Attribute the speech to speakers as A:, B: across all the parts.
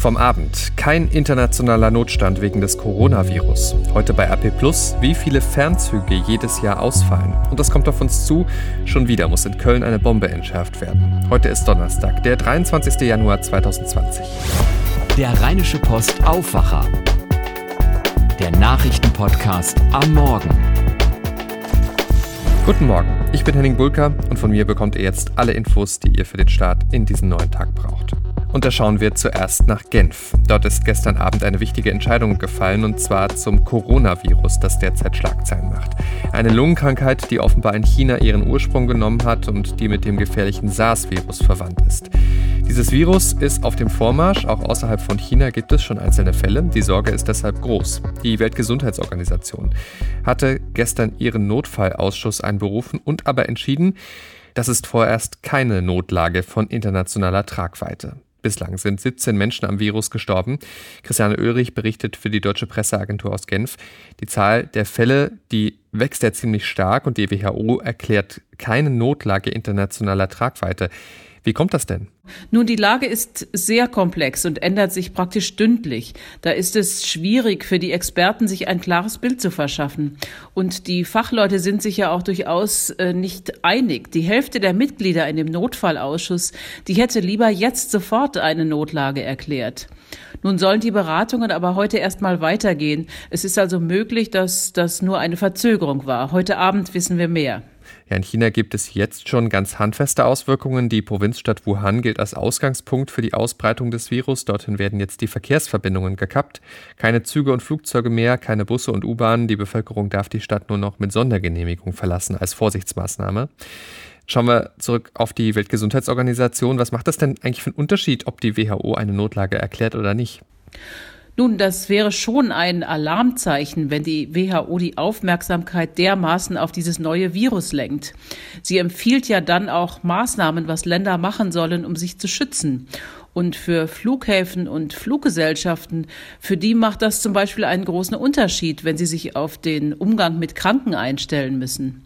A: Vom Abend. Kein internationaler Notstand wegen des Coronavirus. Heute bei RP Plus, wie viele Fernzüge jedes Jahr ausfallen. Und das kommt auf uns zu. Schon wieder muss in Köln eine Bombe entschärft werden. Heute ist Donnerstag, der 23. Januar 2020.
B: Der Rheinische Post Aufwacher. Der Nachrichtenpodcast am Morgen.
A: Guten Morgen, ich bin Henning Bulka und von mir bekommt ihr jetzt alle Infos, die ihr für den Start in diesen neuen Tag braucht. Und da schauen wir zuerst nach Genf. Dort ist gestern Abend eine wichtige Entscheidung gefallen, und zwar zum Coronavirus, das derzeit Schlagzeilen macht. Eine Lungenkrankheit, die offenbar in China ihren Ursprung genommen hat und die mit dem gefährlichen SARS-Virus verwandt ist. Dieses Virus ist auf dem Vormarsch, auch außerhalb von China gibt es schon einzelne Fälle. Die Sorge ist deshalb groß. Die Weltgesundheitsorganisation hatte gestern ihren Notfallausschuss einberufen und aber entschieden, das ist vorerst keine Notlage von internationaler Tragweite. Bislang sind 17 Menschen am Virus gestorben. Christiane Oehrich berichtet für die Deutsche Presseagentur aus Genf. Die Zahl der Fälle, die wächst ja ziemlich stark und die WHO erklärt keine Notlage internationaler Tragweite. Wie kommt das denn?
C: Nun, die Lage ist sehr komplex und ändert sich praktisch stündlich. Da ist es schwierig für die Experten, sich ein klares Bild zu verschaffen. Und die Fachleute sind sich ja auch durchaus äh, nicht einig. Die Hälfte der Mitglieder in dem Notfallausschuss, die hätte lieber jetzt sofort eine Notlage erklärt. Nun sollen die Beratungen aber heute erstmal weitergehen. Es ist also möglich, dass das nur eine Verzögerung war. Heute Abend wissen wir mehr.
A: Ja, in China gibt es jetzt schon ganz handfeste Auswirkungen. Die Provinzstadt Wuhan gilt als Ausgangspunkt für die Ausbreitung des Virus. Dorthin werden jetzt die Verkehrsverbindungen gekappt. Keine Züge und Flugzeuge mehr, keine Busse und U-Bahnen. Die Bevölkerung darf die Stadt nur noch mit Sondergenehmigung verlassen als Vorsichtsmaßnahme. Schauen wir zurück auf die Weltgesundheitsorganisation. Was macht das denn eigentlich für einen Unterschied, ob die WHO eine Notlage erklärt oder nicht?
C: Nun, das wäre schon ein Alarmzeichen, wenn die WHO die Aufmerksamkeit dermaßen auf dieses neue Virus lenkt. Sie empfiehlt ja dann auch Maßnahmen, was Länder machen sollen, um sich zu schützen. Und für Flughäfen und Fluggesellschaften, für die macht das zum Beispiel einen großen Unterschied, wenn sie sich auf den Umgang mit Kranken einstellen müssen.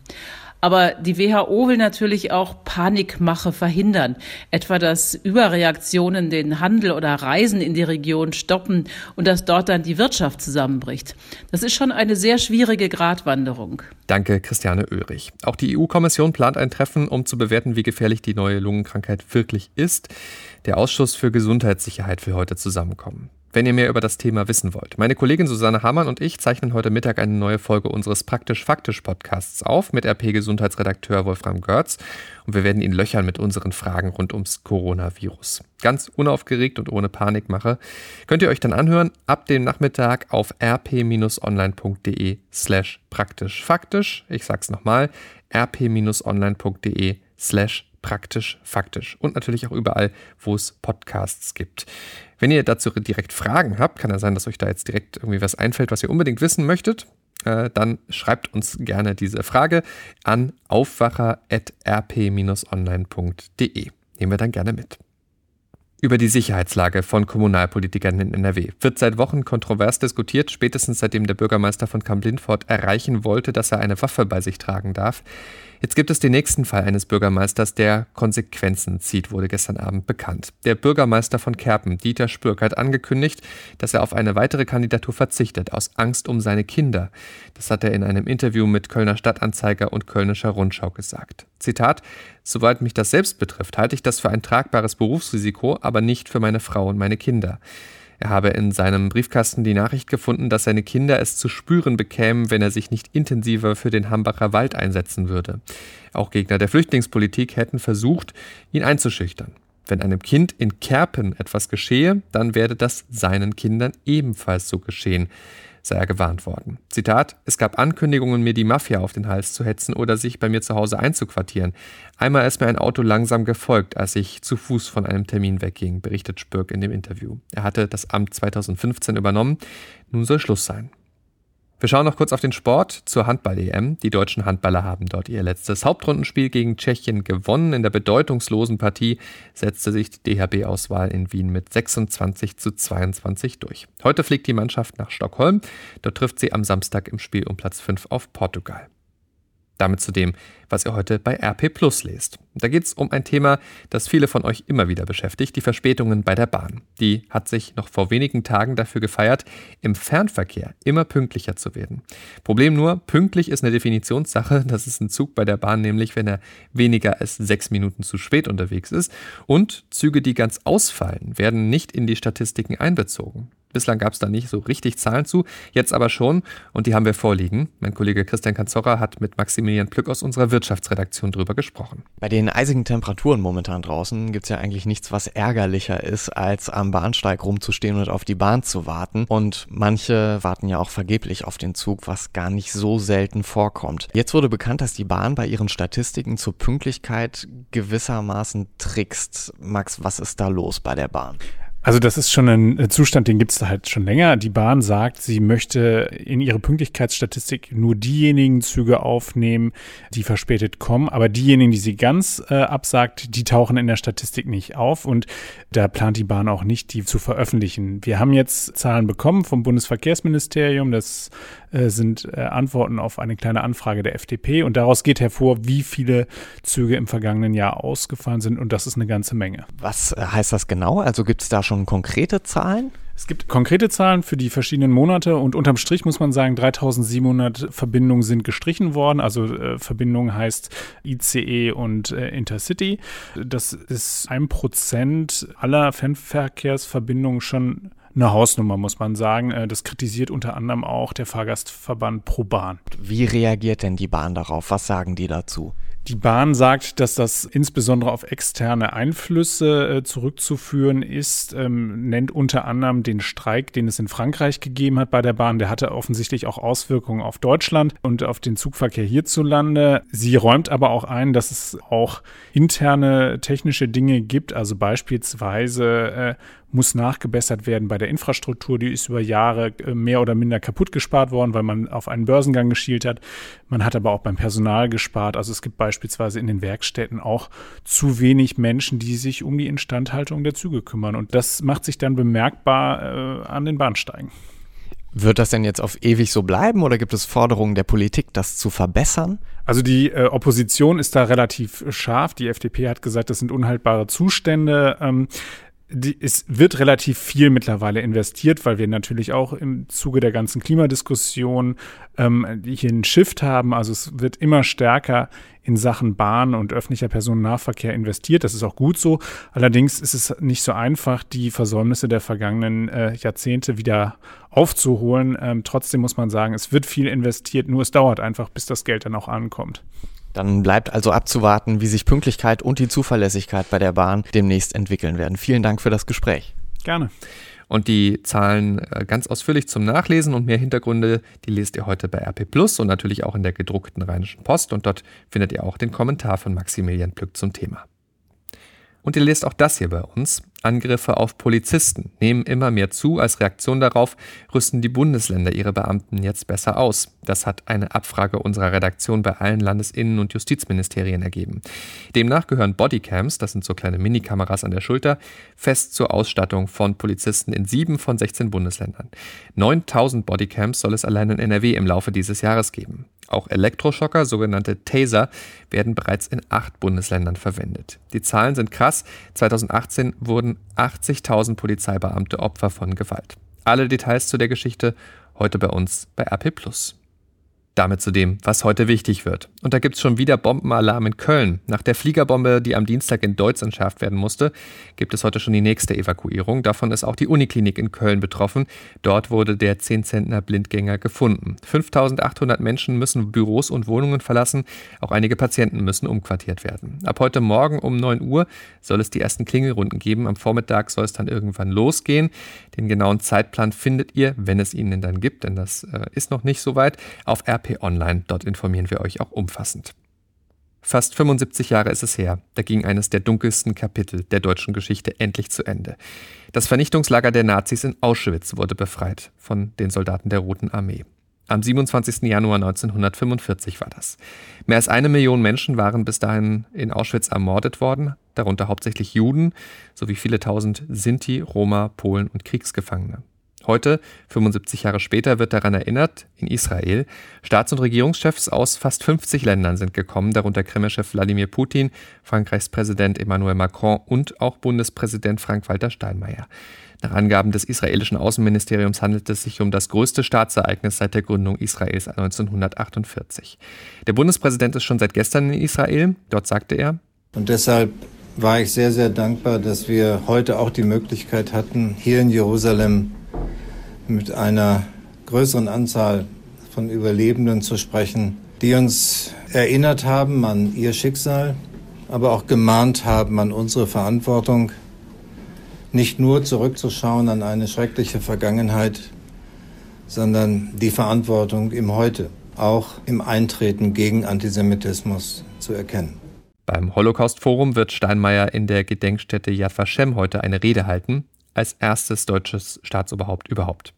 C: Aber die WHO will natürlich auch Panikmache verhindern, etwa dass Überreaktionen den Handel oder Reisen in die Region stoppen und dass dort dann die Wirtschaft zusammenbricht. Das ist schon eine sehr schwierige Gratwanderung.
A: Danke, Christiane Oehrig. Auch die EU-Kommission plant ein Treffen, um zu bewerten, wie gefährlich die neue Lungenkrankheit wirklich ist. Der Ausschuss für Gesundheitssicherheit will heute zusammenkommen wenn ihr mehr über das Thema wissen wollt. Meine Kollegin Susanne Hamann und ich zeichnen heute Mittag eine neue Folge unseres Praktisch-Faktisch-Podcasts auf mit RP-Gesundheitsredakteur Wolfram Görz und wir werden ihn löchern mit unseren Fragen rund ums Coronavirus. Ganz unaufgeregt und ohne Panikmache könnt ihr euch dann anhören ab dem Nachmittag auf rp-online.de slash praktisch-faktisch. Ich sag's nochmal, rp-online.de slash praktisch faktisch und natürlich auch überall, wo es Podcasts gibt. Wenn ihr dazu direkt Fragen habt, kann ja sein, dass euch da jetzt direkt irgendwie was einfällt, was ihr unbedingt wissen möchtet, äh, dann schreibt uns gerne diese Frage an aufwacher.rp-online.de. Nehmen wir dann gerne mit. Über die Sicherheitslage von Kommunalpolitikern in NRW wird seit Wochen kontrovers diskutiert, spätestens seitdem der Bürgermeister von Kamp-Lindfort erreichen wollte, dass er eine Waffe bei sich tragen darf. Jetzt gibt es den nächsten Fall eines Bürgermeisters, der Konsequenzen zieht, wurde gestern Abend bekannt. Der Bürgermeister von Kerpen, Dieter Spürk, hat angekündigt, dass er auf eine weitere Kandidatur verzichtet, aus Angst um seine Kinder. Das hat er in einem Interview mit Kölner Stadtanzeiger und Kölnischer Rundschau gesagt. Zitat, soweit mich das selbst betrifft, halte ich das für ein tragbares Berufsrisiko, aber nicht für meine Frau und meine Kinder. Er habe in seinem Briefkasten die Nachricht gefunden, dass seine Kinder es zu spüren bekämen, wenn er sich nicht intensiver für den Hambacher Wald einsetzen würde. Auch Gegner der Flüchtlingspolitik hätten versucht, ihn einzuschüchtern. Wenn einem Kind in Kerpen etwas geschehe, dann werde das seinen Kindern ebenfalls so geschehen sei er gewarnt worden. Zitat: Es gab Ankündigungen, mir die Mafia auf den Hals zu hetzen oder sich bei mir zu Hause einzuquartieren. Einmal ist mir ein Auto langsam gefolgt, als ich zu Fuß von einem Termin wegging, berichtet Spürk in dem Interview. Er hatte das Amt 2015 übernommen. Nun soll Schluss sein. Wir schauen noch kurz auf den Sport zur Handball-EM. Die deutschen Handballer haben dort ihr letztes Hauptrundenspiel gegen Tschechien gewonnen. In der bedeutungslosen Partie setzte sich die DHB-Auswahl in Wien mit 26 zu 22 durch. Heute fliegt die Mannschaft nach Stockholm. Dort trifft sie am Samstag im Spiel um Platz 5 auf Portugal. Damit zu dem, was ihr heute bei RP Plus lest. Da geht es um ein Thema, das viele von euch immer wieder beschäftigt, die Verspätungen bei der Bahn. Die hat sich noch vor wenigen Tagen dafür gefeiert, im Fernverkehr immer pünktlicher zu werden. Problem nur, pünktlich ist eine Definitionssache. Das ist ein Zug bei der Bahn, nämlich wenn er weniger als sechs Minuten zu spät unterwegs ist. Und Züge, die ganz ausfallen, werden nicht in die Statistiken einbezogen. Bislang gab es da nicht so richtig Zahlen zu, jetzt aber schon und die haben wir vorliegen. Mein Kollege Christian Kanzorra hat mit Maximilian Plück aus unserer Wirtschaftsredaktion drüber gesprochen.
D: Bei den eisigen Temperaturen momentan draußen gibt es ja eigentlich nichts, was ärgerlicher ist, als am Bahnsteig rumzustehen und auf die Bahn zu warten. Und manche warten ja auch vergeblich auf den Zug, was gar nicht so selten vorkommt. Jetzt wurde bekannt, dass die Bahn bei ihren Statistiken zur Pünktlichkeit gewissermaßen trickst. Max, was ist da los bei der Bahn?
E: Also das ist schon ein äh, Zustand, den gibt es da halt schon länger. Die Bahn sagt, sie möchte in ihre Pünktlichkeitsstatistik nur diejenigen Züge aufnehmen, die verspätet kommen. Aber diejenigen, die sie ganz äh, absagt, die tauchen in der Statistik nicht auf. Und da plant die Bahn auch nicht, die zu veröffentlichen. Wir haben jetzt Zahlen bekommen vom Bundesverkehrsministerium. Das sind äh, Antworten auf eine kleine Anfrage der FDP. Und daraus geht hervor, wie viele Züge im vergangenen Jahr ausgefallen sind. Und das ist eine ganze Menge.
D: Was äh, heißt das genau? Also gibt es da schon konkrete Zahlen?
E: Es gibt konkrete Zahlen für die verschiedenen Monate und unterm Strich muss man sagen, 3700 Verbindungen sind gestrichen worden. Also äh, Verbindung heißt ICE und äh, Intercity. Das ist ein Prozent aller Fernverkehrsverbindungen schon eine Hausnummer, muss man sagen. Äh, das kritisiert unter anderem auch der Fahrgastverband ProBahn.
D: Wie reagiert denn die Bahn darauf? Was sagen die dazu?
E: Die Bahn sagt, dass das insbesondere auf externe Einflüsse äh, zurückzuführen ist, ähm, nennt unter anderem den Streik, den es in Frankreich gegeben hat bei der Bahn. Der hatte offensichtlich auch Auswirkungen auf Deutschland und auf den Zugverkehr hierzulande. Sie räumt aber auch ein, dass es auch interne technische Dinge gibt, also beispielsweise äh, muss nachgebessert werden bei der Infrastruktur. Die ist über Jahre äh, mehr oder minder kaputt gespart worden, weil man auf einen Börsengang geschielt hat. Man hat aber auch beim Personal gespart. Also es gibt beispielsweise in den Werkstätten auch zu wenig Menschen, die sich um die Instandhaltung der Züge kümmern. Und das macht sich dann bemerkbar äh, an den Bahnsteigen.
D: Wird das denn jetzt auf ewig so bleiben oder gibt es Forderungen der Politik, das zu verbessern?
E: Also die äh, Opposition ist da relativ scharf. Die FDP hat gesagt, das sind unhaltbare Zustände. Ähm, die, es wird relativ viel mittlerweile investiert, weil wir natürlich auch im Zuge der ganzen Klimadiskussion ähm, hier einen Shift haben. Also es wird immer stärker in Sachen Bahn und öffentlicher Personennahverkehr investiert. Das ist auch gut so. Allerdings ist es nicht so einfach, die Versäumnisse der vergangenen äh, Jahrzehnte wieder aufzuholen. Ähm, trotzdem muss man sagen, es wird viel investiert, nur es dauert einfach, bis das Geld dann auch ankommt.
D: Dann bleibt also abzuwarten, wie sich Pünktlichkeit und die Zuverlässigkeit bei der Bahn demnächst entwickeln werden. Vielen Dank für das Gespräch.
E: Gerne.
A: Und die Zahlen äh, ganz ausführlich zum Nachlesen und mehr Hintergründe, die lest ihr heute bei RP Plus und natürlich auch in der gedruckten Rheinischen Post. Und dort findet ihr auch den Kommentar von Maximilian Plück zum Thema. Und ihr lest auch das hier bei uns. Angriffe auf Polizisten nehmen immer mehr zu. Als Reaktion darauf rüsten die Bundesländer ihre Beamten jetzt besser aus. Das hat eine Abfrage unserer Redaktion bei allen Landesinnen- und Justizministerien ergeben. Demnach gehören Bodycams, das sind so kleine Minikameras an der Schulter, fest zur Ausstattung von Polizisten in sieben von 16 Bundesländern. 9000 Bodycams soll es allein in NRW im Laufe dieses Jahres geben. Auch Elektroschocker, sogenannte Taser, werden bereits in acht Bundesländern verwendet. Die Zahlen sind krass. 2018 wurden 80.000 Polizeibeamte Opfer von Gewalt. Alle Details zu der Geschichte heute bei uns bei RP damit zu dem, was heute wichtig wird. Und da gibt es schon wieder Bombenalarm in Köln. Nach der Fliegerbombe, die am Dienstag in Deutz entschärft werden musste, gibt es heute schon die nächste Evakuierung. Davon ist auch die Uniklinik in Köln betroffen. Dort wurde der 10-Zentner Blindgänger gefunden. 5800 Menschen müssen Büros und Wohnungen verlassen. Auch einige Patienten müssen umquartiert werden. Ab heute Morgen um 9 Uhr soll es die ersten Klingelrunden geben. Am Vormittag soll es dann irgendwann losgehen. Den genauen Zeitplan findet ihr, wenn es ihn denn dann gibt, denn das äh, ist noch nicht so weit, auf RP Online. Dort informieren wir euch auch umfassend. Fast 75 Jahre ist es her, da ging eines der dunkelsten Kapitel der deutschen Geschichte endlich zu Ende. Das Vernichtungslager der Nazis in Auschwitz wurde befreit von den Soldaten der Roten Armee. Am 27. Januar 1945 war das. Mehr als eine Million Menschen waren bis dahin in Auschwitz ermordet worden, darunter hauptsächlich Juden sowie viele tausend Sinti, Roma, Polen und Kriegsgefangene. Heute, 75 Jahre später, wird daran erinnert, in Israel. Staats- und Regierungschefs aus fast 50 Ländern sind gekommen, darunter Kremlchef Wladimir Putin, Frankreichs Präsident Emmanuel Macron und auch Bundespräsident Frank-Walter Steinmeier. Nach Angaben des israelischen Außenministeriums handelt es sich um das größte Staatsereignis seit der Gründung Israels 1948. Der Bundespräsident ist schon seit gestern in Israel. Dort sagte er,
F: und deshalb war ich sehr, sehr dankbar, dass wir heute auch die Möglichkeit hatten, hier in Jerusalem mit einer größeren Anzahl von Überlebenden zu sprechen, die uns erinnert haben an ihr Schicksal, aber auch gemahnt haben an unsere Verantwortung, nicht nur zurückzuschauen an eine schreckliche Vergangenheit, sondern die Verantwortung im Heute, auch im Eintreten gegen Antisemitismus zu erkennen.
A: Beim Holocaust-Forum wird Steinmeier in der Gedenkstätte Yad Vashem heute eine Rede halten, als erstes deutsches Staatsoberhaupt überhaupt.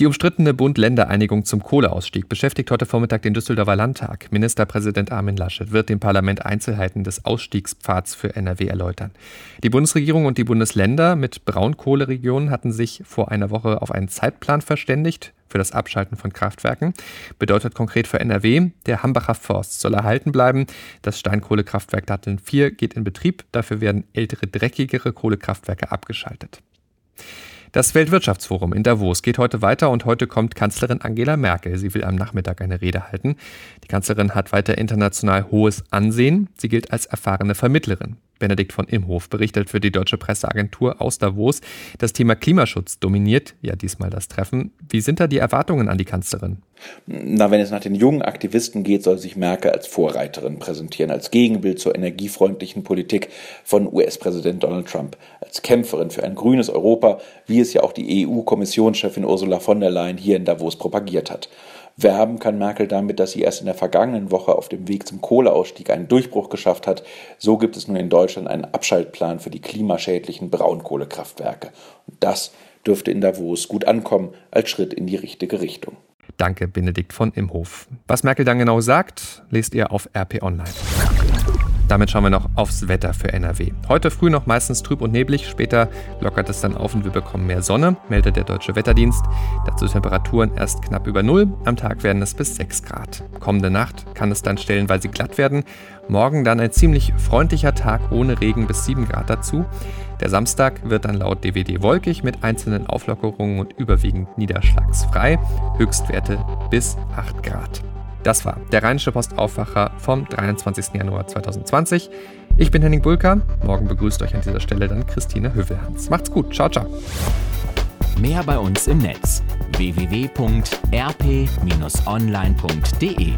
A: Die umstrittene Bund-Länder-Einigung zum Kohleausstieg beschäftigt heute Vormittag den Düsseldorfer Landtag. Ministerpräsident Armin Laschet wird dem Parlament Einzelheiten des Ausstiegspfads für NRW erläutern. Die Bundesregierung und die Bundesländer mit Braunkohleregionen hatten sich vor einer Woche auf einen Zeitplan verständigt für das Abschalten von Kraftwerken. Bedeutet konkret für NRW, der Hambacher Forst soll erhalten bleiben. Das Steinkohlekraftwerk Datteln 4 geht in Betrieb. Dafür werden ältere, dreckigere Kohlekraftwerke abgeschaltet. Das Weltwirtschaftsforum in Davos geht heute weiter und heute kommt Kanzlerin Angela Merkel. Sie will am Nachmittag eine Rede halten. Die Kanzlerin hat weiter international hohes Ansehen. Sie gilt als erfahrene Vermittlerin. Benedikt von Imhof berichtet für die deutsche Presseagentur aus Davos. Das Thema Klimaschutz dominiert ja diesmal das Treffen. Wie sind da die Erwartungen an die Kanzlerin?
G: Na, wenn es nach den jungen Aktivisten geht, soll sich Merkel als Vorreiterin präsentieren, als Gegenbild zur energiefreundlichen Politik von US-Präsident Donald Trump, als Kämpferin für ein grünes Europa, wie es ja auch die EU-Kommissionschefin Ursula von der Leyen hier in Davos propagiert hat. Werben kann Merkel damit, dass sie erst in der vergangenen Woche auf dem Weg zum Kohleausstieg einen Durchbruch geschafft hat. So gibt es nun in Deutschland einen Abschaltplan für die klimaschädlichen Braunkohlekraftwerke. Und das dürfte in Davos gut ankommen als Schritt in die richtige Richtung.
A: Danke, Benedikt von Imhof. Was Merkel dann genau sagt, lest ihr auf RP Online. Damit schauen wir noch aufs Wetter für NRW. Heute früh noch meistens trüb und neblig, später lockert es dann auf und wir bekommen mehr Sonne, meldet der Deutsche Wetterdienst. Dazu Temperaturen erst knapp über Null, am Tag werden es bis 6 Grad. Kommende Nacht kann es dann stellenweise glatt werden, morgen dann ein ziemlich freundlicher Tag ohne Regen bis 7 Grad dazu. Der Samstag wird dann laut DWD wolkig mit einzelnen Auflockerungen und überwiegend niederschlagsfrei, Höchstwerte bis 8 Grad. Das war der Rheinische Postaufwacher vom 23. Januar 2020. Ich bin Henning Bulka. Morgen begrüßt euch an dieser Stelle dann Christine Hövelhans. Macht's gut. Ciao, ciao.
B: Mehr bei uns im Netz www.rp-online.de